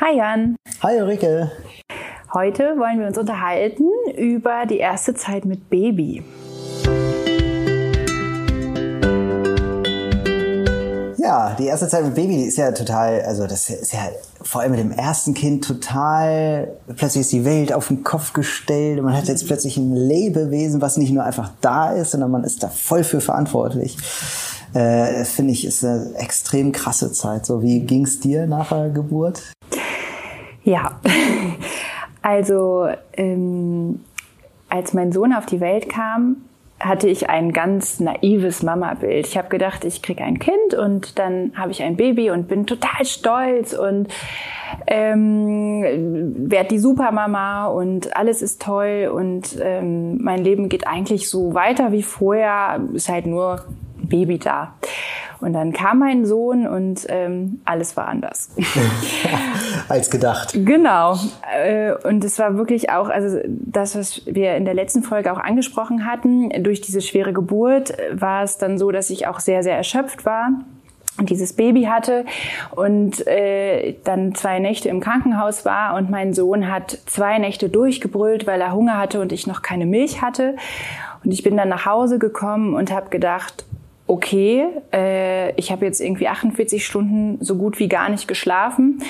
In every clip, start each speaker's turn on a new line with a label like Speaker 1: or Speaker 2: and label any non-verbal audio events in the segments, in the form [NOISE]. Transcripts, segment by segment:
Speaker 1: Hi Jan.
Speaker 2: Hi Ulrike.
Speaker 1: Heute wollen wir uns unterhalten über die erste Zeit mit Baby.
Speaker 2: Ja, die erste Zeit mit Baby, ist ja total, also das ist ja vor allem mit dem ersten Kind total, plötzlich ist die Welt auf den Kopf gestellt und man hat jetzt plötzlich ein Lebewesen, was nicht nur einfach da ist, sondern man ist da voll für verantwortlich. Äh, Finde ich, ist eine extrem krasse Zeit. So, wie ging's dir nach der Geburt?
Speaker 1: Ja, [LAUGHS] also ähm, als mein Sohn auf die Welt kam, hatte ich ein ganz naives Mama-Bild. Ich habe gedacht, ich kriege ein Kind und dann habe ich ein Baby und bin total stolz und ähm, werde die Supermama und alles ist toll und ähm, mein Leben geht eigentlich so weiter wie vorher, ist halt nur Baby da. Und dann kam mein Sohn und ähm, alles war anders. [LAUGHS]
Speaker 2: Als gedacht.
Speaker 1: Genau. Äh, und es war wirklich auch, also das, was wir in der letzten Folge auch angesprochen hatten, durch diese schwere Geburt war es dann so, dass ich auch sehr, sehr erschöpft war und dieses Baby hatte und äh, dann zwei Nächte im Krankenhaus war und mein Sohn hat zwei Nächte durchgebrüllt, weil er Hunger hatte und ich noch keine Milch hatte. Und ich bin dann nach Hause gekommen und habe gedacht, okay, äh, ich habe jetzt irgendwie 48 Stunden so gut wie gar nicht geschlafen.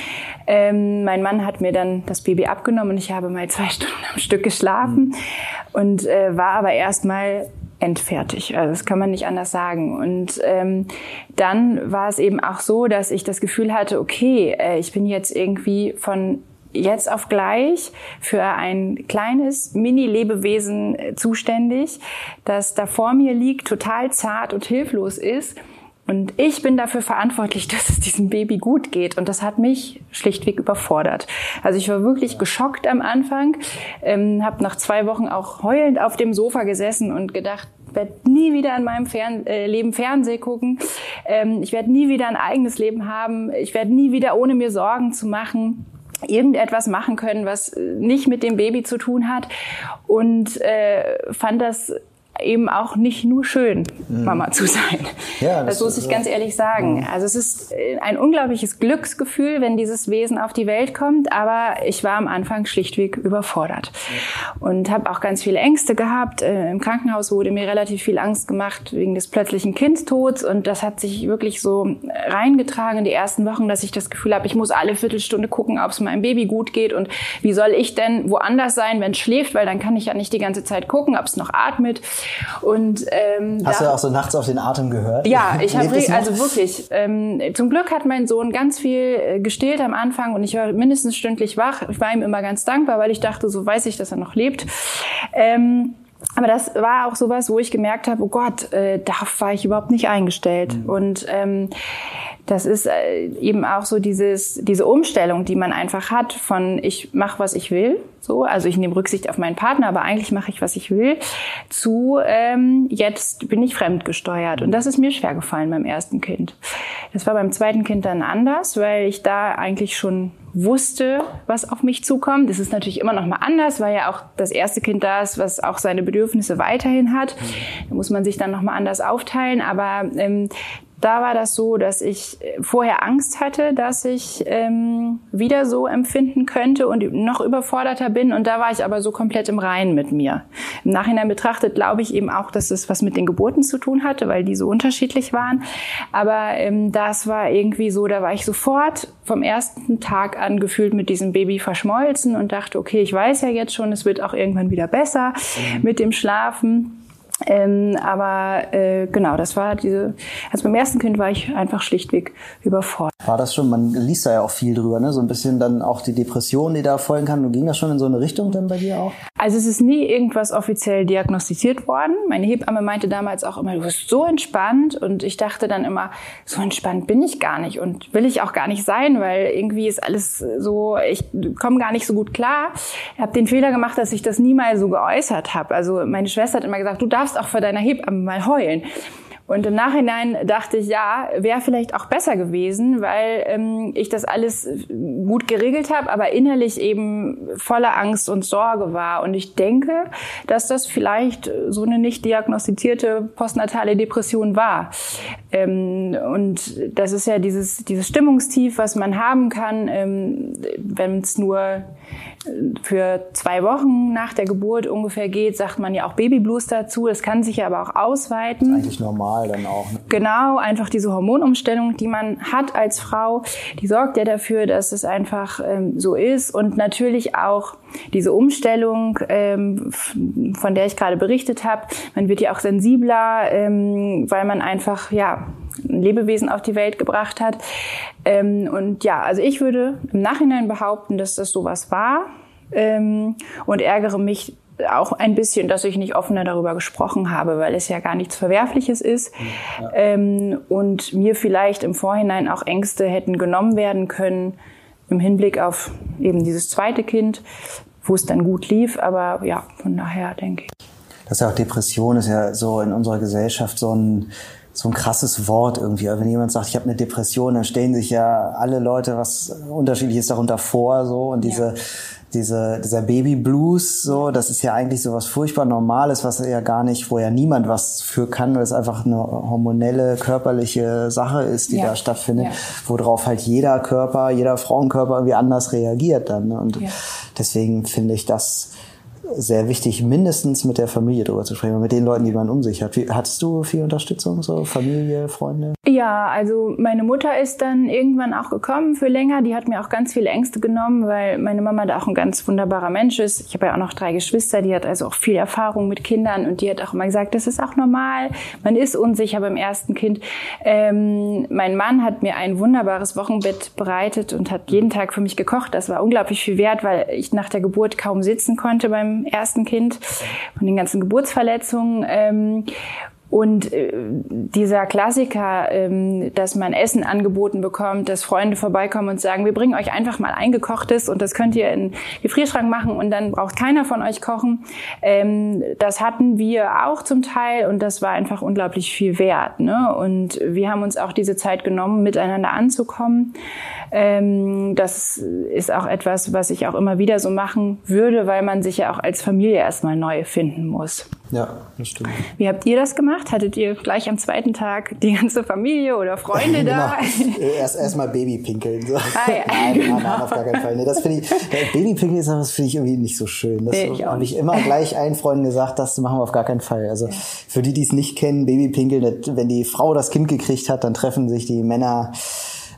Speaker 1: Ähm, mein Mann hat mir dann das Baby abgenommen und ich habe mal zwei [LAUGHS] Stunden am Stück geschlafen mhm. und äh, war aber erstmal endfertig. Also das kann man nicht anders sagen. Und ähm, dann war es eben auch so, dass ich das Gefühl hatte, okay, äh, ich bin jetzt irgendwie von jetzt auf gleich für ein kleines Mini-Lebewesen äh, zuständig, das da vor mir liegt, total zart und hilflos ist. Und ich bin dafür verantwortlich, [LAUGHS] dass es diesem Baby gut geht. Und das hat mich schlichtweg überfordert. Also ich war wirklich geschockt am Anfang, ähm, habe nach zwei Wochen auch heulend auf dem Sofa gesessen und gedacht, werde nie wieder in meinem Fern äh, Leben Fernseh gucken. Ähm, ich werde nie wieder ein eigenes Leben haben. Ich werde nie wieder ohne mir Sorgen zu machen irgendetwas machen können, was nicht mit dem Baby zu tun hat. Und äh, fand das eben auch nicht nur schön, mhm. Mama zu sein. Ja, das, das muss ich so. ganz ehrlich sagen. Mhm. Also es ist äh, ein unglaubliches Glücksgefühl, wenn dieses Wesen auf die Welt kommt, aber ich war am Anfang schlichtweg überfordert und habe auch ganz viele Ängste gehabt. Äh, Im Krankenhaus wurde mir relativ viel Angst gemacht wegen des plötzlichen Kindstods und das hat sich wirklich so reingetragen in die ersten Wochen, dass ich das Gefühl habe, ich muss alle Viertelstunde gucken, ob es meinem Baby gut geht und wie soll ich denn woanders sein, wenn es schläft, weil dann kann ich ja nicht die ganze Zeit gucken, ob es noch atmet.
Speaker 2: Und ähm, hast du auch so nachts auf den Atem gehört?
Speaker 1: Ja, ich habe also wirklich. Ähm, zum Glück hat mein Sohn ganz viel äh, gestillt am Anfang und ich war mindestens stündlich wach. Ich war ihm immer ganz dankbar, weil ich dachte, so weiß ich, dass er noch lebt. Ähm, aber das war auch sowas, wo ich gemerkt habe, oh Gott, äh, darauf war ich überhaupt nicht eingestellt. Mhm. Und ähm, das ist äh, eben auch so dieses, diese Umstellung, die man einfach hat von ich mache, was ich will, so, also ich nehme Rücksicht auf meinen Partner, aber eigentlich mache ich, was ich will, zu ähm, jetzt bin ich fremdgesteuert. Und das ist mir schwer gefallen beim ersten Kind. Das war beim zweiten Kind dann anders, weil ich da eigentlich schon wusste, was auf mich zukommt. Das ist natürlich immer noch mal anders, weil ja auch das erste Kind da ist, was auch seine Bedürfnisse weiterhin hat. Da muss man sich dann noch mal anders aufteilen. Aber ähm, da war das so, dass ich vorher Angst hatte, dass ich ähm, wieder so empfinden könnte und noch überforderter bin. Und da war ich aber so komplett im Reinen mit mir. Im Nachhinein betrachtet glaube ich eben auch, dass es was mit den Geburten zu tun hatte, weil die so unterschiedlich waren. Aber ähm, das war irgendwie so, da war ich sofort vom ersten Tag an gefühlt mit diesem Baby verschmolzen und dachte, okay, ich weiß ja jetzt schon, es wird auch irgendwann wieder besser mhm. mit dem Schlafen. Ähm, aber äh, genau, das war diese, also beim ersten Kind war ich einfach schlichtweg überfordert.
Speaker 2: War das schon, man liest da ja auch viel drüber, ne? So ein bisschen dann auch die Depression, die da folgen kann. Und ging das schon in so eine Richtung dann bei dir auch?
Speaker 1: Also es ist nie irgendwas offiziell diagnostiziert worden. Meine Hebamme meinte damals auch immer, du bist so entspannt. Und ich dachte dann immer, so entspannt bin ich gar nicht und will ich auch gar nicht sein, weil irgendwie ist alles so, ich komme gar nicht so gut klar. Ich habe den Fehler gemacht, dass ich das nie mal so geäußert habe. Also meine Schwester hat immer gesagt, du darfst darfst auch vor deiner Hebamme mal heulen. Und im Nachhinein dachte ich, ja, wäre vielleicht auch besser gewesen, weil ähm, ich das alles gut geregelt habe, aber innerlich eben voller Angst und Sorge war. Und ich denke, dass das vielleicht so eine nicht diagnostizierte postnatale Depression war. Ähm, und das ist ja dieses, dieses Stimmungstief, was man haben kann, ähm, wenn es nur für zwei Wochen nach der Geburt ungefähr geht, sagt man ja auch Babyblues dazu. Das kann sich ja aber auch ausweiten.
Speaker 2: Eigentlich normal dann auch. Ne?
Speaker 1: Genau, einfach diese Hormonumstellung, die man hat als Frau, die sorgt ja dafür, dass es einfach ähm, so ist. Und natürlich auch diese Umstellung, ähm, von der ich gerade berichtet habe. Man wird ja auch sensibler, ähm, weil man einfach, ja, ein Lebewesen auf die Welt gebracht hat. Ähm, und ja, also ich würde im Nachhinein behaupten, dass das sowas war ähm, und ärgere mich auch ein bisschen, dass ich nicht offener darüber gesprochen habe, weil es ja gar nichts Verwerfliches ist ja. ähm, und mir vielleicht im Vorhinein auch Ängste hätten genommen werden können im Hinblick auf eben dieses zweite Kind, wo es dann gut lief. Aber ja, von daher denke ich.
Speaker 2: Das ist ja auch Depression ist ja so in unserer Gesellschaft so ein so ein krasses Wort irgendwie. Wenn jemand sagt, ich habe eine Depression, dann stellen sich ja alle Leute was Unterschiedliches darunter vor, so und diese ja. Diese dieser Baby Blues, so das ist ja eigentlich so was furchtbar Normales, was ja gar nicht, wo ja niemand was für kann, weil es einfach eine hormonelle körperliche Sache ist, die ja. da stattfindet, ja. worauf halt jeder Körper, jeder Frauenkörper irgendwie anders reagiert dann. Ne? Und deswegen finde ich das sehr wichtig, mindestens mit der Familie drüber zu sprechen, mit den Leuten, die man um sich hat. Wie, hattest du viel Unterstützung, so Familie, Freunde?
Speaker 1: Ja, also meine Mutter ist dann irgendwann auch gekommen für länger. Die hat mir auch ganz viele Ängste genommen, weil meine Mama da auch ein ganz wunderbarer Mensch ist. Ich habe ja auch noch drei Geschwister, die hat also auch viel Erfahrung mit Kindern und die hat auch immer gesagt, das ist auch normal. Man ist unsicher beim ersten Kind. Ähm, mein Mann hat mir ein wunderbares Wochenbett bereitet und hat jeden Tag für mich gekocht. Das war unglaublich viel wert, weil ich nach der Geburt kaum sitzen konnte beim ersten Kind, von den ganzen Geburtsverletzungen. Ähm, und äh, dieser Klassiker, ähm, dass man Essen angeboten bekommt, dass Freunde vorbeikommen und sagen, wir bringen euch einfach mal eingekochtes und das könnt ihr in Gefrierschrank machen und dann braucht keiner von euch kochen. Ähm, das hatten wir auch zum Teil und das war einfach unglaublich viel wert. Ne? Und wir haben uns auch diese Zeit genommen, miteinander anzukommen. Ähm, das ist auch etwas, was ich auch immer wieder so machen würde, weil man sich ja auch als Familie erstmal neu finden muss.
Speaker 2: Ja, das stimmt.
Speaker 1: Wie habt ihr das gemacht? Hattet ihr gleich am zweiten Tag die ganze Familie oder Freunde [LAUGHS] da?
Speaker 2: genau. Erst erstmal Babypinkeln. So. Ah, ja. nein, nein, nein, auf gar keinen Fall. Nee, das finde ich, Babypinkeln ist das finde ich irgendwie nicht so schön. Das nee, habe ich immer gleich allen Freunden gesagt, das machen wir auf gar keinen Fall. Also für die, die es nicht kennen, Babypinkeln, wenn die Frau das Kind gekriegt hat, dann treffen sich die Männer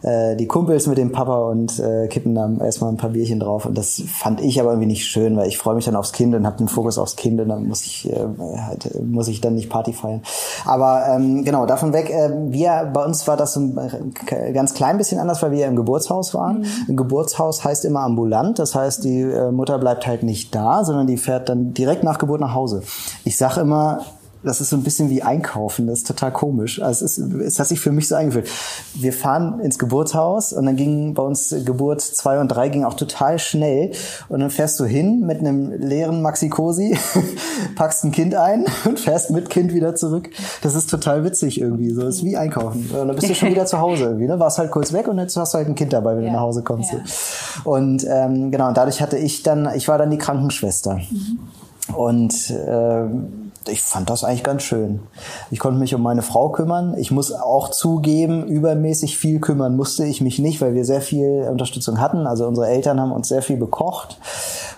Speaker 2: äh, die Kumpels mit dem Papa und äh, kippen dann erstmal ein paar Bierchen drauf. Und das fand ich aber irgendwie nicht schön, weil ich freue mich dann aufs Kind und habe den Fokus aufs Kind und dann muss ich äh, halt, muss ich dann nicht Party feiern. Aber ähm, genau, davon weg, äh, wir, bei uns war das so ein äh, ganz klein bisschen anders, weil wir im Geburtshaus waren. Mhm. Ein Geburtshaus heißt immer ambulant, das heißt, die äh, Mutter bleibt halt nicht da, sondern die fährt dann direkt nach Geburt nach Hause. Ich sag immer, das ist so ein bisschen wie Einkaufen, das ist total komisch. Also es, ist, es hat sich für mich so eingeführt. Wir fahren ins Geburtshaus und dann ging bei uns Geburt zwei und drei ging auch total schnell. Und dann fährst du hin mit einem leeren Maxi-Cosi, [LAUGHS] packst ein Kind ein [LAUGHS] und fährst mit Kind wieder zurück. Das ist total witzig irgendwie. So das ist wie Einkaufen. Und dann bist du schon wieder zu Hause irgendwie. Ne? Warst halt kurz weg und jetzt hast du halt ein Kind dabei, wenn ja. du nach Hause kommst. Ja. Und ähm, genau, und dadurch hatte ich dann, ich war dann die Krankenschwester. Mhm. Und äh, ich fand das eigentlich ganz schön. Ich konnte mich um meine Frau kümmern. Ich muss auch zugeben, übermäßig viel kümmern musste ich mich nicht, weil wir sehr viel Unterstützung hatten. Also unsere Eltern haben uns sehr viel bekocht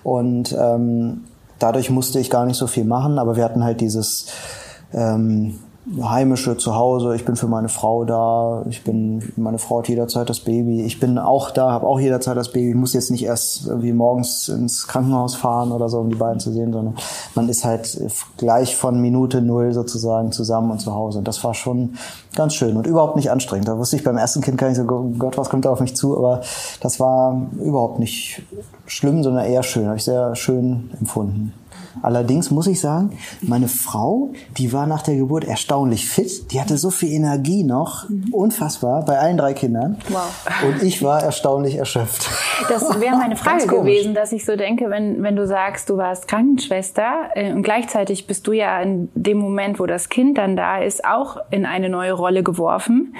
Speaker 2: und ähm, dadurch musste ich gar nicht so viel machen. Aber wir hatten halt dieses ähm, heimische Zuhause, ich bin für meine Frau da, ich bin, meine Frau hat jederzeit das Baby, ich bin auch da, habe auch jederzeit das Baby, ich muss jetzt nicht erst irgendwie morgens ins Krankenhaus fahren oder so, um die beiden zu sehen, sondern man ist halt gleich von Minute null sozusagen zusammen und zu Hause. Und das war schon ganz schön und überhaupt nicht anstrengend. Da wusste ich beim ersten Kind gar nicht so, Gott, was kommt da auf mich zu, aber das war überhaupt nicht schlimm, sondern eher schön, habe ich sehr schön empfunden. Allerdings muss ich sagen, meine Frau, die war nach der Geburt erstaunlich fit. Die hatte so viel Energie noch, mhm. unfassbar, bei allen drei Kindern. Wow. Und ich war erstaunlich erschöpft.
Speaker 1: Das wäre meine [LAUGHS] Frage gewesen, dass ich so denke, wenn, wenn du sagst, du warst Krankenschwester äh, und gleichzeitig bist du ja in dem Moment, wo das Kind dann da ist, auch in eine neue Rolle geworfen,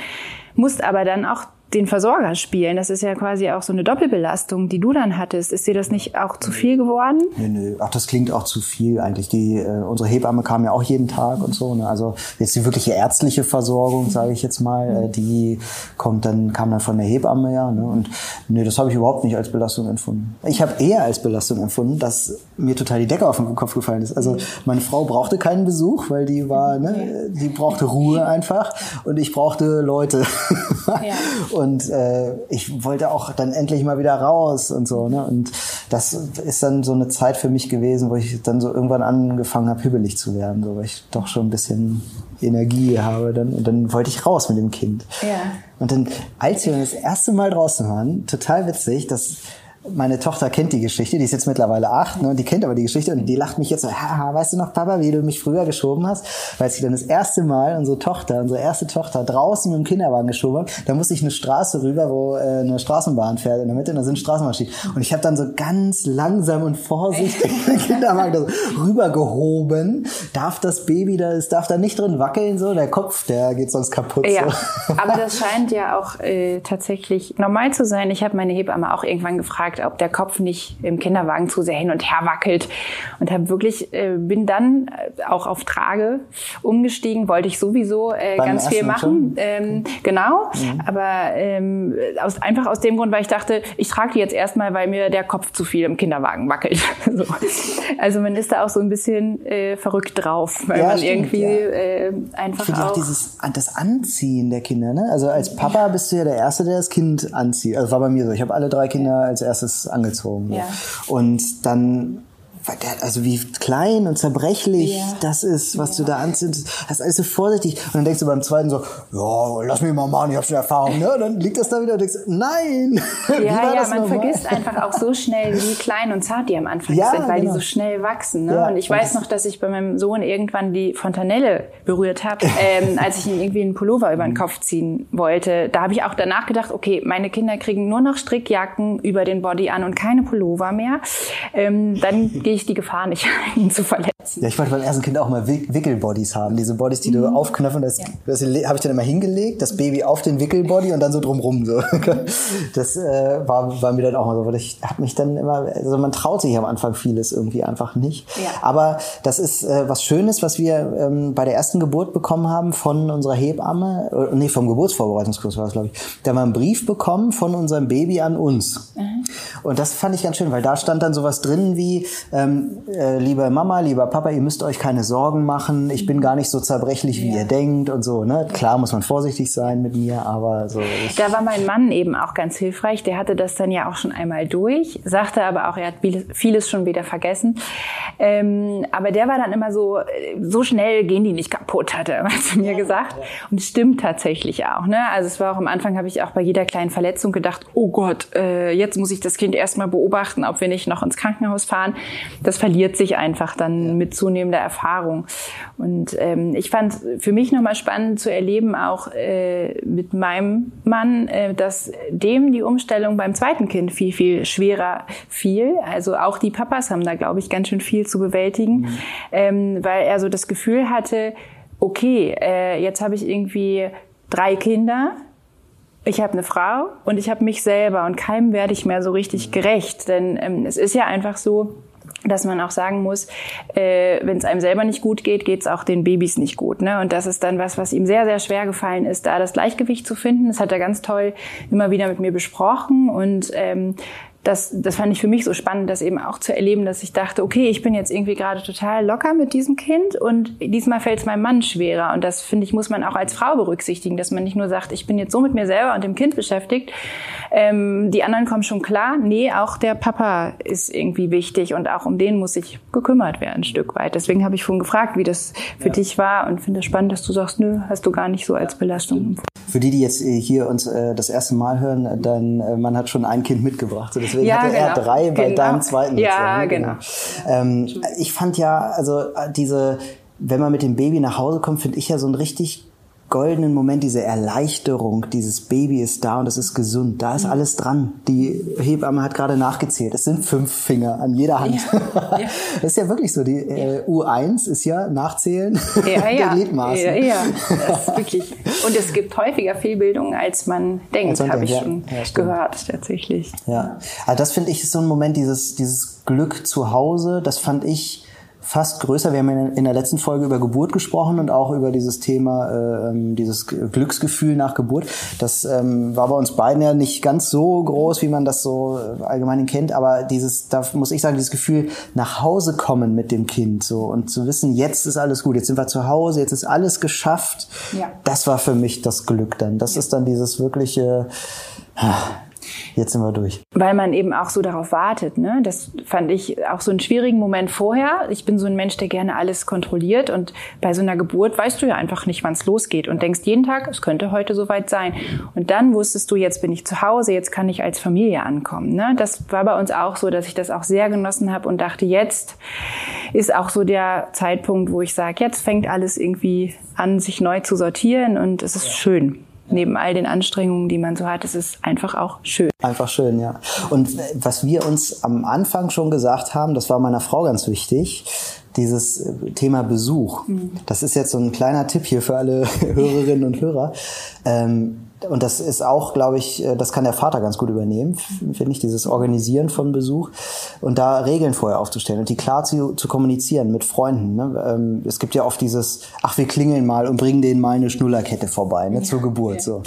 Speaker 1: musst aber dann auch den Versorger spielen. Das ist ja quasi auch so eine Doppelbelastung, die du dann hattest. Ist dir das nicht auch zu viel geworden?
Speaker 2: Nö, nö. Ach, das klingt auch zu viel eigentlich. Die, äh, unsere Hebamme kam ja auch jeden Tag und so. Ne? Also jetzt die wirkliche ärztliche Versorgung, sage ich jetzt mal, äh, die kommt dann, kam dann von der Hebamme ja. Ne? Und nö, das habe ich überhaupt nicht als Belastung empfunden. Ich habe eher als Belastung empfunden, dass mir total die Decke auf den Kopf gefallen ist. Also meine Frau brauchte keinen Besuch, weil die war, ne, die brauchte Ruhe einfach und ich brauchte Leute. Ja. [LAUGHS] Und äh, ich wollte auch dann endlich mal wieder raus und so. Ne? Und das ist dann so eine Zeit für mich gewesen, wo ich dann so irgendwann angefangen habe, hübbelig zu werden, so weil ich doch schon ein bisschen Energie habe. Dann, und dann wollte ich raus mit dem Kind. Ja. Und dann, als wir das erste Mal draußen waren, total witzig, dass meine Tochter kennt die Geschichte, die ist jetzt mittlerweile acht, ne, und die kennt aber die Geschichte und die lacht mich jetzt so, haha, weißt du noch, Papa, wie du mich früher geschoben hast? Weil sie dann das erste Mal unsere Tochter, unsere erste Tochter draußen mit dem Kinderwagen geschoben hat, da musste ich eine Straße rüber, wo äh, eine Straßenbahn fährt in der Mitte und da sind Straßenmaschinen. Und ich habe dann so ganz langsam und vorsichtig [LAUGHS] den Kinderwagen so rübergehoben. Darf das Baby da, es darf da nicht drin wackeln, so, der Kopf, der geht sonst kaputt.
Speaker 1: Ja, so. aber das scheint ja auch äh, tatsächlich normal zu sein. Ich habe meine Hebamme auch irgendwann gefragt, gefragt, ob der Kopf nicht im Kinderwagen zu sehr hin und her wackelt und habe wirklich äh, bin dann äh, auch auf Trage umgestiegen, wollte ich sowieso äh, ganz viel machen, ähm, genau, mhm. aber ähm, aus, einfach aus dem Grund, weil ich dachte, ich trage die jetzt erstmal, weil mir der Kopf zu viel im Kinderwagen wackelt. [LAUGHS] so. Also man ist da auch so ein bisschen äh, verrückt drauf, weil ja, man stimmt, irgendwie ja. äh, einfach
Speaker 2: ich
Speaker 1: auch, auch
Speaker 2: dieses das Anziehen der Kinder, ne? Also als Papa bist du ja der erste, der das Kind anzieht. Also war bei mir so. Ich habe alle drei Kinder als erstes erstes angezogen. Ja. Und dann also wie klein und zerbrechlich ja. das ist, was ja. du da anziehst. Das ist alles so vorsichtig. Und dann denkst du beim zweiten so, ja, lass mich mal machen, ich habe schon Erfahrung. Ne? Und dann liegt das da wieder und denkst, nein. [LAUGHS]
Speaker 1: Ja, ja, man normal? vergisst einfach auch so schnell, wie [LAUGHS] klein und zart die am Anfang ja, sind, weil genau. die so schnell wachsen. Ne? und ich weiß noch, dass ich bei meinem Sohn irgendwann die Fontanelle berührt habe, ähm, [LAUGHS] als ich ihm irgendwie einen Pullover über den Kopf ziehen wollte. Da habe ich auch danach gedacht, okay, meine Kinder kriegen nur noch Strickjacken über den Body an und keine Pullover mehr. Ähm, dann gehe ich die Gefahr nicht, [LAUGHS] ihn zu verletzen.
Speaker 2: Ja, ich wollte beim ersten Kind auch mal Wickelbodies haben. Diese Bodies, die mhm. du aufknöpfen, das, ja. das habe ich dann immer hingelegt, das Baby auf den Wickelbody und dann so drumrum. So. [LAUGHS] Das äh, war, war mir dann auch mal so, weil ich habe mich dann immer, also man traut sich am Anfang vieles irgendwie einfach nicht. Ja. Aber das ist äh, was Schönes, was wir ähm, bei der ersten Geburt bekommen haben von unserer Hebamme, äh, nee, vom Geburtsvorbereitungskurs war es, glaube ich. Da haben wir einen Brief bekommen von unserem Baby an uns. Mhm. Und das fand ich ganz schön, weil da stand dann sowas drin wie, ähm, äh, liebe Mama, lieber Papa, ihr müsst euch keine Sorgen machen, ich bin gar nicht so zerbrechlich, wie ja. ihr denkt und so. Ne? Klar muss man vorsichtig sein mit mir, aber so.
Speaker 1: Da war mein Mann eben auch ganz hilfreich, der hatte das dann ja auch schon einmal durch, sagte aber auch, er hat vieles schon wieder vergessen. Ähm, aber der war dann immer so, so schnell gehen die nicht kaputt, hat er immer [LAUGHS] zu mir gesagt. Und es stimmt tatsächlich auch. Ne? Also es war auch am Anfang, habe ich auch bei jeder kleinen Verletzung gedacht, oh Gott, äh, jetzt muss ich das Kind erstmal beobachten, ob wir nicht noch ins Krankenhaus fahren. Das verliert sich einfach dann mit zunehmender Erfahrung. Und ähm, ich fand für mich nochmal spannend zu erleben, auch äh, mit meinem Mann, äh, dass dem die Umstellung beim zweiten Kind viel, viel schwerer fiel. Also auch die Papas haben da, glaube ich, ganz schön viel zu bewältigen, mhm. ähm, weil er so das Gefühl hatte, okay, äh, jetzt habe ich irgendwie drei Kinder, ich habe eine Frau und ich habe mich selber und keinem werde ich mehr so richtig gerecht. Denn ähm, es ist ja einfach so, dass man auch sagen muss, äh, wenn es einem selber nicht gut geht, geht es auch den Babys nicht gut. Ne? Und das ist dann was, was ihm sehr, sehr schwer gefallen ist, da das Gleichgewicht zu finden. Das hat er ganz toll immer wieder mit mir besprochen und ähm, das, das fand ich für mich so spannend, das eben auch zu erleben, dass ich dachte, okay, ich bin jetzt irgendwie gerade total locker mit diesem Kind und diesmal fällt es meinem Mann schwerer. Und das, finde ich, muss man auch als Frau berücksichtigen, dass man nicht nur sagt, ich bin jetzt so mit mir selber und dem Kind beschäftigt, ähm, die anderen kommen schon klar. Nee, auch der Papa ist irgendwie wichtig und auch um den muss sich gekümmert werden, ein Stück weit. Deswegen habe ich vorhin gefragt, wie das für ja. dich war und finde es spannend, dass du sagst, nö, hast du gar nicht so als Belastung
Speaker 2: Für die, die jetzt äh, hier uns äh, das erste Mal hören, dann äh, man hat schon ein Kind mitgebracht. So, deswegen
Speaker 1: Ja,
Speaker 2: hatte er
Speaker 1: genau.
Speaker 2: drei bei
Speaker 1: Genau.
Speaker 2: deinem zweiten.
Speaker 1: Ja,
Speaker 2: jetzt,
Speaker 1: genau.
Speaker 2: Ähm, ich fand ja, also äh, diese, wenn man mit dem Baby nach Hause kommt, finde ich ja so einen richtig goldenen Moment, diese Erleichterung, dieses Baby ist da und es ist gesund, da ist alles dran. Die Hebamme hat gerade nachgezählt, es sind fünf Finger an jeder Hand. Das [LAUGHS] ist ja wirklich so, die äh, U1 ist ja Nachzählen
Speaker 1: Ja, [LAUGHS]
Speaker 2: der
Speaker 1: ja.
Speaker 2: Gliedmaßen.
Speaker 1: Ja, ja. Das ist wirklich. [LAUGHS] Und es gibt häufiger Fehlbildungen, als man denkt, habe ich
Speaker 2: ja.
Speaker 1: schon
Speaker 2: Ja,
Speaker 1: gehört, tatsächlich.
Speaker 2: Ja, also das finde ich ist so ein Moment, dieses, dieses Glück zu Hause, das fand ich fast größer. Wir haben in der letzten Folge über Geburt gesprochen und auch über dieses Thema, äh, ähm, dieses Glücksgefühl nach Geburt. Das ähm, war bei uns beiden ja nicht ganz so groß, wie man das so äh, allgemein kennt, aber dieses, da muss ich sagen, dieses Gefühl, nach Hause kommen mit dem Kind so und zu wissen, jetzt ist alles gut, jetzt sind wir zu Hause, jetzt ist alles geschafft.
Speaker 1: Ja.
Speaker 2: Das war für mich das Glück dann. Das ist dann dieses wirkliche, ah, jetzt sind wir durch.
Speaker 1: Weil man eben auch so darauf wartet. Ne? Das fand ich auch so einen schwierigen Moment vorher. Ich bin so ein Mensch, der gerne alles kontrolliert. Und bei so einer Geburt weißt du ja einfach nicht, wann es losgeht. Und denkst jeden Tag, es könnte heute soweit sein. Und dann wusstest du, jetzt bin ich zu Hause, jetzt kann ich als Familie ankommen. Ne? Das war bei uns auch so, dass ich das auch sehr genossen habe und dachte, jetzt ist auch so der Zeitpunkt, wo ich sage, jetzt fängt alles irgendwie an, sich neu zu sortieren. Und es ist schön. Neben all den Anstrengungen, die man so hat, es ist einfach auch schön.
Speaker 2: Einfach schön, ja. Und was wir uns am Anfang schon gesagt haben, das war meiner Frau ganz wichtig, dieses äh, Thema Besuch. Das ist jetzt so ein kleiner Tipp hier für alle [LAUGHS] Hörerinnen und Hörer. Ähm, und das ist auch, glaube ich, äh, das kann der Vater ganz gut übernehmen, finde ich, dieses Organisieren von Besuch und da Regeln vorher aufzustellen und die klar zu, zu kommunizieren mit Freunden. Ne? Ähm, es gibt ja oft dieses, ach, wir klingeln mal und bringen denen mal eine Schnullerkette vorbei, ne, zur Geburt, so.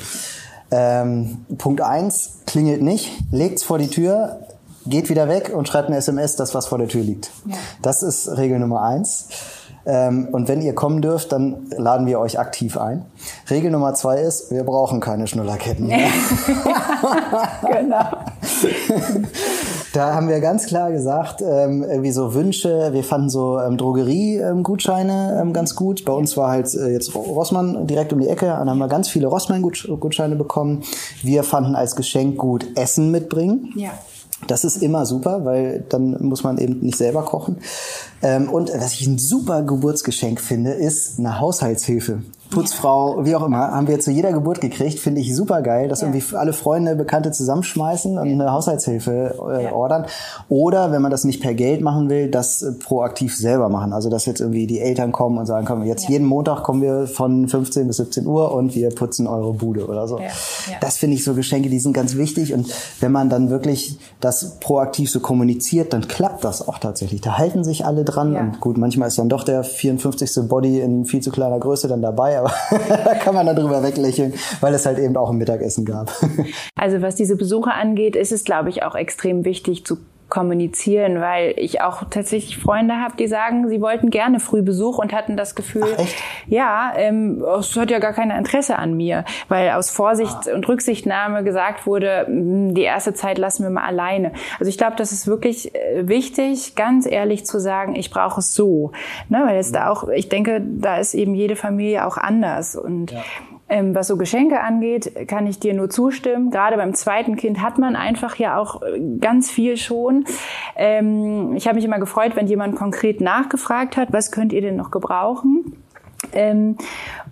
Speaker 2: Ähm, Punkt eins klingelt nicht, legt's vor die Tür, geht wieder weg und schreibt eine SMS, das was vor der Tür liegt. Das ist Regel Nummer eins. Ähm, und wenn ihr kommen dürft, dann laden wir euch aktiv ein. Regel Nummer zwei ist, wir brauchen keine Schnullerketten. [LAUGHS]
Speaker 1: genau.
Speaker 2: Da haben wir ganz klar gesagt, ähm, irgendwie so Wünsche, wir fanden so ähm, Drogerie-Gutscheine ähm, ganz gut. Bei uns war halt äh, jetzt Rossmann direkt um die Ecke, dann haben wir ganz viele Rossmann-Gutscheine bekommen. Wir fanden als Geschenk gut Essen mitbringen.
Speaker 1: Ja.
Speaker 2: Das ist immer super, weil dann muss man eben nicht selber kochen. Ähm, und was ich ein super Geburtsgeschenk finde, ist eine Haushaltshilfe. Putzfrau, wie auch immer, haben wir zu jeder Geburt gekriegt. Finde ich super geil, dass irgendwie alle Freunde, Bekannte zusammenschmeißen und eine Haushaltshilfe äh,
Speaker 1: Ja.
Speaker 2: ordern. Oder wenn man das nicht per Geld machen will, das äh, proaktiv selber machen. Also dass jetzt irgendwie die Eltern kommen und sagen, komm, jetzt jeden Montag kommen wir von 15 bis 17 Uhr und wir putzen eure Bude oder so.
Speaker 1: Ja, ja.
Speaker 2: Das finde ich so Geschenke, die sind ganz wichtig. Und wenn man dann wirklich das proaktiv so kommuniziert, dann klappt das auch tatsächlich. Da halten sich alle dran.
Speaker 1: Ja.
Speaker 2: Und gut, manchmal ist dann doch der 54. Body in viel zu kleiner Größe dann dabei, aber [LAUGHS] da kann man dann drüber weglächeln, weil es halt eben auch ein Mittagessen gab. [LAUGHS]
Speaker 1: Also was diese Besuche angeht, ist es, glaube ich, auch extrem wichtig zu kommunizieren, weil ich auch tatsächlich Freunde habe, die sagen, sie wollten gerne früh Besuch und hatten das Gefühl,
Speaker 2: Ach,
Speaker 1: ja, ähm, es hat ja gar kein Interesse an mir, weil aus Vorsicht
Speaker 2: Ah.
Speaker 1: und Rücksichtnahme gesagt wurde, "Mm, die erste Zeit lassen wir mal alleine. Also ich glaube, das ist wirklich äh, wichtig, ganz ehrlich zu sagen, ich brauche es so, ne, weil es da auch, ich denke, da ist eben jede Familie auch anders und ähm, was so Geschenke angeht, kann ich dir nur zustimmen. Gerade beim zweiten Kind hat man einfach ja auch äh, ganz viel schon. Ähm, ich habe mich immer gefreut, wenn jemand konkret nachgefragt hat, was könnt ihr denn noch gebrauchen? Ähm,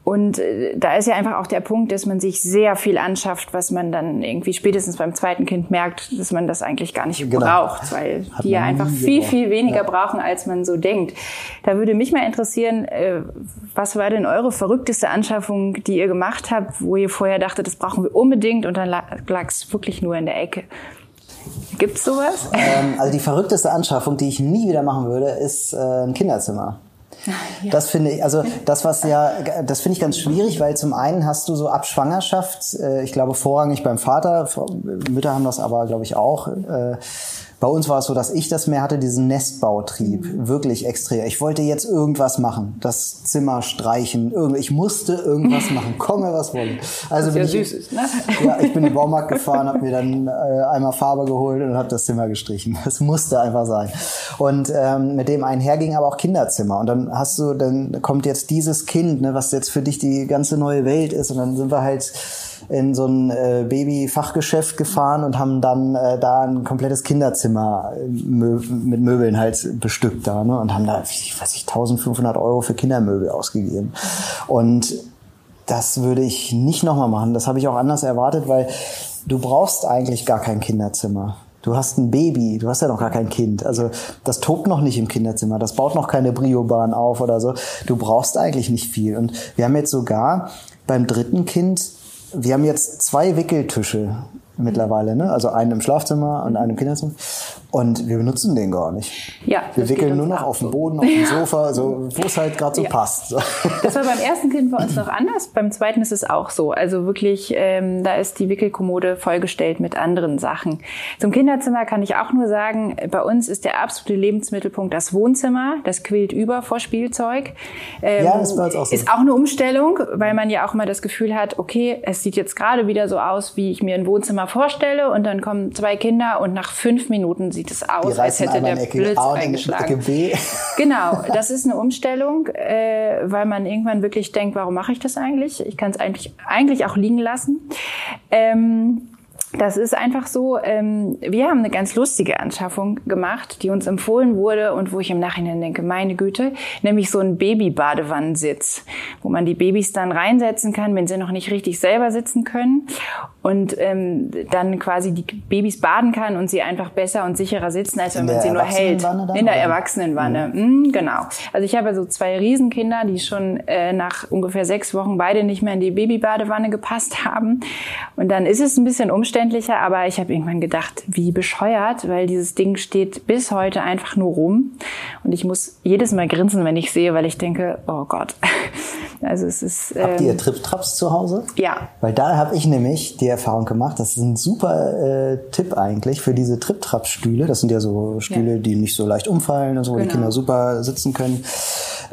Speaker 1: und äh, da ist ja einfach auch der Punkt, dass man sich sehr viel anschafft, was man dann irgendwie spätestens beim zweiten Kind merkt, dass man das eigentlich gar nicht
Speaker 2: Genau.
Speaker 1: braucht, weil
Speaker 2: Hat
Speaker 1: die ja einfach viel,
Speaker 2: gebraucht.
Speaker 1: viel weniger
Speaker 2: Ja.
Speaker 1: brauchen, als man so denkt. Da würde mich mal interessieren, äh, was war denn eure verrückteste Anschaffung, die ihr gemacht habt, wo ihr vorher dachtet, das brauchen wir unbedingt und dann lag es wirklich nur in der Ecke? Gibt's sowas?
Speaker 2: ähm, also die verrückteste Anschaffung, die ich nie wieder machen würde, ist äh, ein Kinderzimmer. [LAUGHS] Das finde ich, also das was ja, das finde ich ganz schwierig, weil zum einen hast du so ab Schwangerschaft, äh, ich glaube vorrangig beim Vater, Mütter haben das aber glaube ich auch, äh, Bei uns war es so, dass ich das mehr hatte, diesen Nestbautrieb, mhm. wirklich extrem. Ich wollte jetzt irgendwas machen, das Zimmer streichen, irgendwie. ich musste irgendwas [LAUGHS] machen, komme was wolle. Also bin ja ich, süß ist, ne? ja, ich bin in den Baumarkt gefahren, habe mir dann äh, einmal Farbe geholt und habe das Zimmer gestrichen. Das musste einfach sein. Und ähm, mit dem einherging aber auch Kinderzimmer. Und dann hast du, dann kommt jetzt dieses Kind, ne, was jetzt für dich die ganze neue Welt ist. Und dann sind wir halt in so ein äh, Babyfachgeschäft gefahren und haben dann äh, da ein komplettes Kinderzimmer äh, mö mit Möbeln halt bestückt da ne? und haben da, ich weiß nicht, 1500 Euro für Kindermöbel ausgegeben. Und das würde ich nicht nochmal machen. Das habe ich auch anders erwartet, weil du brauchst eigentlich gar kein Kinderzimmer. Du hast ein Baby, du hast ja noch gar kein Kind. Also das tobt noch nicht im Kinderzimmer, das baut noch keine Briobahn auf oder so. Du brauchst eigentlich nicht viel. Und wir haben jetzt sogar beim dritten Kind wir haben jetzt zwei Wickeltische mittlerweile, ne? Also einen im Schlafzimmer und einen im Kinderzimmer. Und wir benutzen den gar nicht.
Speaker 1: Ja.
Speaker 2: Wir wickeln nur noch auf dem Boden, auf dem Sofa, [LAUGHS] so, wo es halt gerade so ja. passt.
Speaker 1: Das war beim ersten Kind bei uns noch anders. Beim zweiten ist es auch so. Also wirklich, ähm, da ist die Wickelkommode vollgestellt mit anderen Sachen. Zum Kinderzimmer kann ich auch nur sagen, bei uns ist der absolute Lebensmittelpunkt das Wohnzimmer. Das quillt über vor Spielzeug.
Speaker 2: Ähm, ja, ist bei uns auch so.
Speaker 1: Ist auch eine Umstellung, weil man ja auch immer das Gefühl hat, okay, es sieht jetzt gerade wieder so aus, wie ich mir ein Wohnzimmer vorstelle. Und dann kommen zwei Kinder und nach fünf Minuten sieht sieht es aus, als hätte der Ecke Blitz eingeschlagen. [LAUGHS] [LAUGHS] genau, das ist eine Umstellung, äh, weil man irgendwann wirklich denkt, warum mache ich das eigentlich? Ich kann es eigentlich, eigentlich auch liegen lassen. Ähm, das ist einfach so, ähm, wir haben eine ganz lustige Anschaffung gemacht, die uns empfohlen wurde und wo ich im Nachhinein denke, meine Güte, nämlich so ein Baby-Badewannensitz, wo man die Babys dann reinsetzen kann, wenn sie noch nicht richtig selber sitzen können und ähm, dann quasi die Babys baden kann und sie einfach besser und sicherer sitzen, als wenn man sie nur hält. In der Erwachsenenwanne, mhm. genau. Also ich habe so zwei Riesenkinder, die schon äh, nach ungefähr sechs Wochen beide nicht mehr in die Babybadewanne gepasst haben und dann ist es ein bisschen umständlich umständlicher, aber ich habe irgendwann gedacht, wie bescheuert, weil dieses Ding steht bis heute einfach nur rum und ich muss jedes Mal grinsen, wenn ich sehe, weil ich denke, oh Gott. [LAUGHS] Also es ist.
Speaker 2: Ähm, Habt ihr ähm, Trip-Traps zu Hause?
Speaker 1: Ja.
Speaker 2: Weil da habe ich nämlich die Erfahrung gemacht, das ist ein super äh, Tipp eigentlich für diese Trip-Trap-Stühle. Das sind ja so Stühle, ja. die nicht so leicht umfallen und so, wo genau. die Kinder super sitzen können.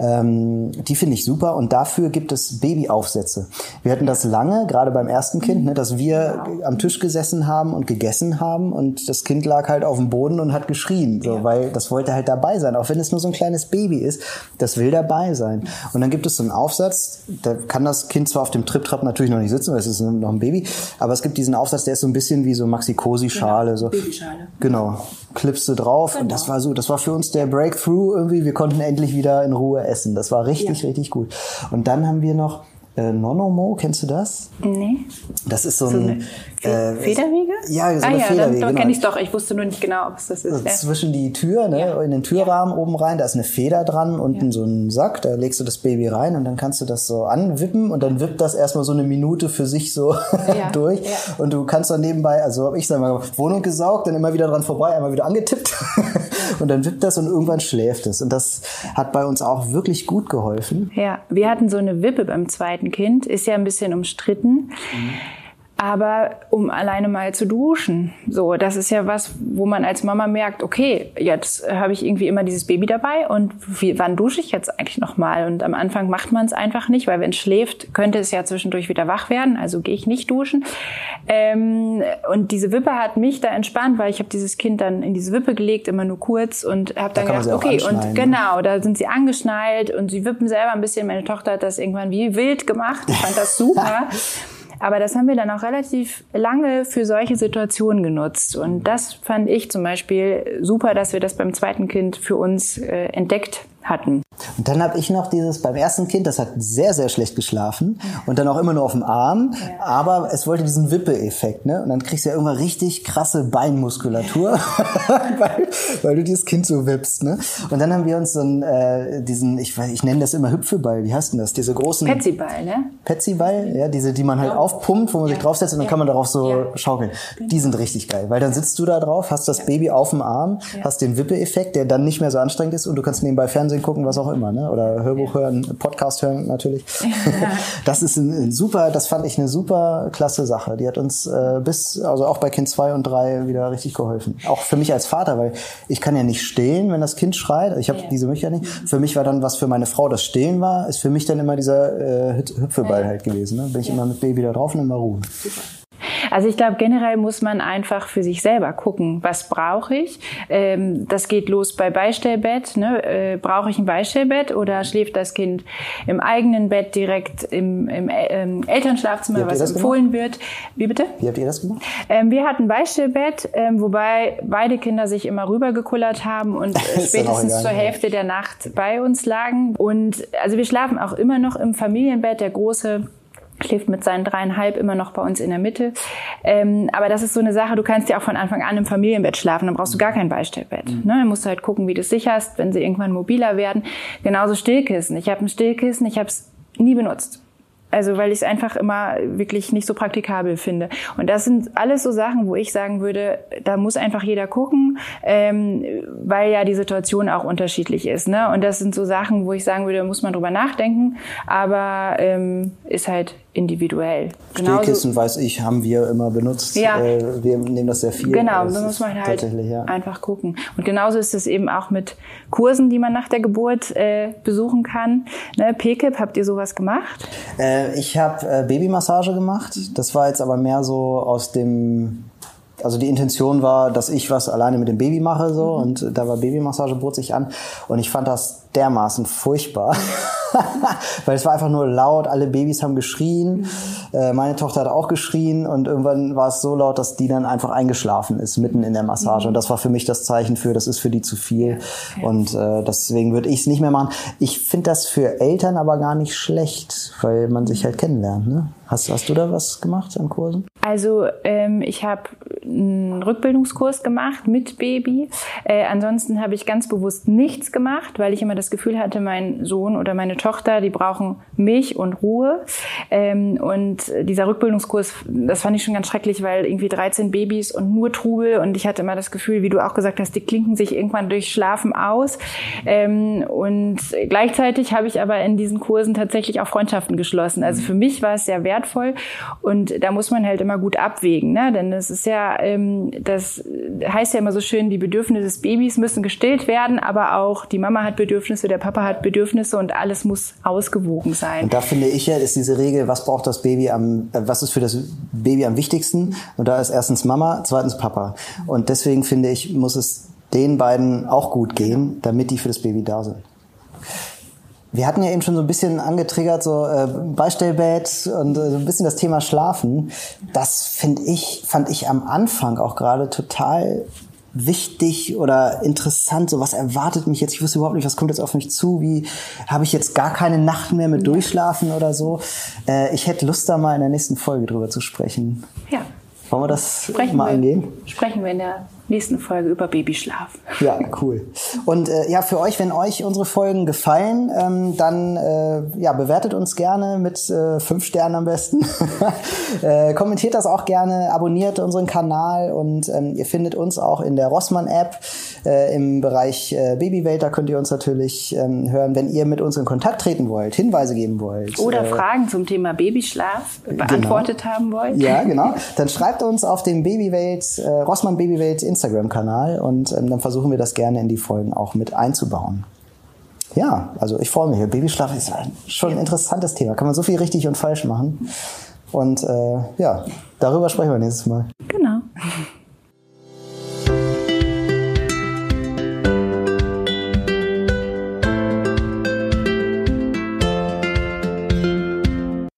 Speaker 2: Ähm, die finde ich super und dafür gibt es Babyaufsätze. Wir hatten das lange, gerade beim ersten Kind, ne, dass wir genau. am Tisch gesessen haben und gegessen haben und das Kind lag halt auf dem Boden und hat geschrien, so, weil das wollte halt dabei sein, auch wenn es nur so ein kleines Baby ist, das will dabei sein. Und dann gibt es so einen Aufsatz, da kann das Kind zwar auf dem Trip-Trap natürlich noch nicht sitzen, weil es ist noch ein Baby, aber es gibt diesen Aufsatz, der ist so ein bisschen wie so Maxi-Cosi-Schale. Genau, so. Babyschale. Genau, klippst du drauf genau. und das war so, das war für uns der Breakthrough irgendwie, wir konnten endlich wieder in Ruhe essen. Das war richtig, ja. richtig gut. Und dann haben wir noch äh, Nonomo, kennst du das?
Speaker 1: Nee.
Speaker 2: Das ist so, so ein
Speaker 1: äh, Federwege?
Speaker 2: Ja, so ah, eine ja, Federwege.
Speaker 1: Dann, dann genau. kenne ich doch. Ich wusste nur nicht genau, ob es das ist. Also
Speaker 2: ja. Zwischen die Tür, ne, ja. in den Türrahmen oben rein, da ist eine Feder dran, unten ja. so ein Sack, da legst du das Baby rein und dann kannst du das so anwippen und dann wippt das erstmal so eine Minute für sich so [LAUGHS] durch. Und du kannst dann nebenbei, also habe ich sag mal, Wohnung gesaugt, dann immer wieder dran vorbei, einmal wieder angetippt [LAUGHS] und dann wippt das und irgendwann schläft es. Und das hat bei uns auch wirklich gut geholfen.
Speaker 1: Ja, wir hatten so eine Wippe beim zweiten Kind, ist ja ein bisschen umstritten. Mhm aber um alleine mal zu duschen. So, das ist ja was, wo man als Mama merkt, okay, jetzt habe ich irgendwie immer dieses Baby dabei und wie, wann dusche ich jetzt eigentlich noch mal? Und am Anfang macht man es einfach nicht, weil wenn es schläft, könnte es ja zwischendurch wieder wach werden, also gehe ich nicht duschen. Ähm, und diese Wippe hat mich da entspannt, weil ich habe dieses Kind dann in diese Wippe gelegt, immer nur kurz und habe dann da gedacht, okay, und genau, da sind sie angeschnallt und sie wippen selber ein bisschen. Meine Tochter hat das irgendwann wie wild gemacht. Ich fand das super. [LAUGHS] Aber das haben wir dann auch relativ lange für solche Situationen genutzt. Und das fand ich zum Beispiel super, dass wir das beim zweiten Kind für uns äh, entdeckt hatten.
Speaker 2: Und dann habe ich noch dieses beim ersten Kind, das hat sehr, sehr schlecht geschlafen und dann auch immer nur auf dem Arm, ja. aber es wollte diesen Wippe-Effekt, ne? Und dann kriegst du ja irgendwann richtig krasse Beinmuskulatur, [LAUGHS] weil, weil du dieses Kind so wippst, ne? Und dann haben wir uns so einen, äh, diesen, ich, ich nenne das immer Hüpfeball, wie heißt denn das? Diese großen...
Speaker 1: Petsyball, ne?
Speaker 2: Petsyball, ja, diese, die man halt ja. aufpumpt, wo man ja. sich draufsetzt und dann kann man darauf so schaukeln. Genau. Die sind richtig geil, weil dann sitzt du da drauf, hast das Baby auf dem Arm, hast den Wippe-Effekt, der dann nicht mehr so anstrengend ist und du kannst nebenbei Fernsehen Fernsehen gucken, was auch immer, ne? Oder Hörbuch hören, Podcast hören natürlich. [LAUGHS] das ist ein, ein, super, das fand ich eine super klasse Sache. Die hat uns äh, bis, also auch bei Kind 2 und 3 wieder richtig geholfen. Auch für mich als Vater, weil ich kann ja nicht stillen, wenn das Kind schreit. Ich habe ja. diese Möglichkeit nicht. Für mich war dann, was für meine Frau das Stillen war, ist für mich dann immer dieser äh, Hüpfeball halt gewesen. Ne? Bin ich immer mit Baby da drauf und immer ruhen. Super.
Speaker 1: Also ich glaube, generell muss man einfach für sich selber gucken, was brauche ich. Ähm, das geht los bei Beistellbett. Ne? Äh, brauche ich ein Beistellbett oder schläft das Kind im eigenen Bett direkt im, im ähm, Elternschlafzimmer, was empfohlen gemacht? wird? Wie bitte?
Speaker 2: Wie habt ihr das gemacht?
Speaker 1: Ähm, wir hatten Beistellbett, ähm, wobei beide Kinder sich immer rübergekullert haben und [LAUGHS] spätestens zur Hälfte der Nacht bei uns lagen. Und also wir schlafen auch immer noch im Familienbett. Der große schläft mit seinen dreieinhalb immer noch bei uns in der Mitte. Ähm, aber das ist so eine Sache, du kannst ja auch von Anfang an im Familienbett schlafen, dann brauchst du gar kein Beistellbett. Mhm. Ne? Dann musst du halt gucken, wie du es sicherst, wenn sie irgendwann mobiler werden. Genauso Stillkissen. Ich habe ein Stillkissen, ich habe es nie benutzt. Also weil ich es einfach immer wirklich nicht so praktikabel finde. Und das sind alles so Sachen, wo ich sagen würde, da muss einfach jeder gucken, ähm, weil ja die Situation auch unterschiedlich ist. Ne? Und das sind so Sachen, wo ich sagen würde, muss man drüber nachdenken, aber ähm, ist halt individuell.
Speaker 2: Stillkissen, weiß ich, haben wir immer benutzt. Ja. Äh, wir nehmen das sehr viel.
Speaker 1: Genau, da muss man halt ja. einfach gucken. Und genauso ist es eben auch mit Kursen, die man nach der Geburt äh, besuchen kann. Ne, PKIP, habt ihr sowas gemacht?
Speaker 2: Äh, ich habe äh, Babymassage gemacht. Das war jetzt aber mehr so aus dem also die Intention war, dass ich was alleine mit dem Baby mache so mhm. und da war Babymassage bot sich an und ich fand das dermaßen furchtbar. [LAUGHS] [LAUGHS] Weil es war einfach nur laut, alle Babys haben geschrien, mhm. meine Tochter hat auch geschrien und irgendwann war es so laut, dass die dann einfach eingeschlafen ist, mitten in der Massage. Mhm. Und das war für mich das Zeichen für, das ist für die zu viel. Und äh, deswegen würde ich es nicht mehr machen. Ich finde das für Eltern aber gar nicht schlecht, weil man sich halt kennenlernt. Ne? Hast, hast du da was gemacht an Kursen?
Speaker 1: Also ähm, ich habe einen Rückbildungskurs gemacht mit Baby. Äh, ansonsten habe ich ganz bewusst nichts gemacht, weil ich immer das Gefühl hatte, mein Sohn oder meine Tochter, die brauchen mich und Ruhe. Ähm, und dieser Rückbildungskurs, das fand ich schon ganz schrecklich, weil irgendwie 13 Babys und nur Trubel und ich hatte immer das Gefühl, wie du auch gesagt hast, die klinken sich irgendwann durch Schlafen aus. Ähm, und gleichzeitig habe ich aber in diesen Kursen tatsächlich auch Freundschaften geschlossen. Also für mich war es sehr wertvoll und da muss man halt immer gut abwägen, ne? denn es ist ja, ähm, das heißt ja immer so schön, die Bedürfnisse des Babys müssen gestillt werden, aber auch die Mama hat Bedürfnisse, der Papa hat Bedürfnisse und alles muss ausgewogen sein.
Speaker 2: Und da finde ich ja, ist diese Regel, was braucht das Baby am, äh, was ist für das Baby am wichtigsten? Und da ist erstens Mama, zweitens Papa. Und deswegen finde ich, muss es den beiden auch gut gehen, damit die für das Baby da sind. Wir hatten ja eben schon so ein bisschen angetriggert, so äh, Beistellbett und äh, so ein bisschen das Thema Schlafen. Das finde ich, fand ich am Anfang auch gerade total wichtig oder interessant? So was erwartet mich jetzt? Ich wusste überhaupt nicht, was kommt jetzt auf mich zu? Wie habe ich jetzt gar keine Nacht mehr mit Durchschlafen oder so? Äh, ich hätte Lust, da mal in der nächsten Folge drüber zu sprechen.
Speaker 1: Ja.
Speaker 2: Wollen wir das
Speaker 1: sprechen
Speaker 2: mal
Speaker 1: wir,
Speaker 2: angehen?
Speaker 1: Sprechen wir in der nächsten Folge über Babyschlaf.
Speaker 2: Ja, cool. Und äh, ja, für euch, wenn euch unsere Folgen gefallen, ähm, dann äh, ja, bewertet uns gerne mit äh, fünf Sternen am besten. [LAUGHS] äh, kommentiert das auch gerne, abonniert unseren Kanal und ähm, ihr findet uns auch in der Rossmann-App äh, im Bereich äh, Babywelt. Da könnt ihr uns natürlich ähm, hören, wenn ihr mit uns in Kontakt treten wollt, Hinweise geben wollt.
Speaker 1: Oder äh, Fragen zum Thema Babyschlaf beantwortet
Speaker 2: genau.
Speaker 1: haben wollt.
Speaker 2: Ja, genau. Dann schreibt uns auf dem Babywelt, äh, Rossmann Babywelt Instagram Instagram-Kanal und ähm, dann versuchen wir das gerne in die Folgen auch mit einzubauen. Ja, also ich freue mich. Babyschlaf ist schon ein interessantes Thema. Kann man so viel richtig und falsch machen. Und äh, ja, darüber sprechen wir nächstes Mal.
Speaker 1: Genau.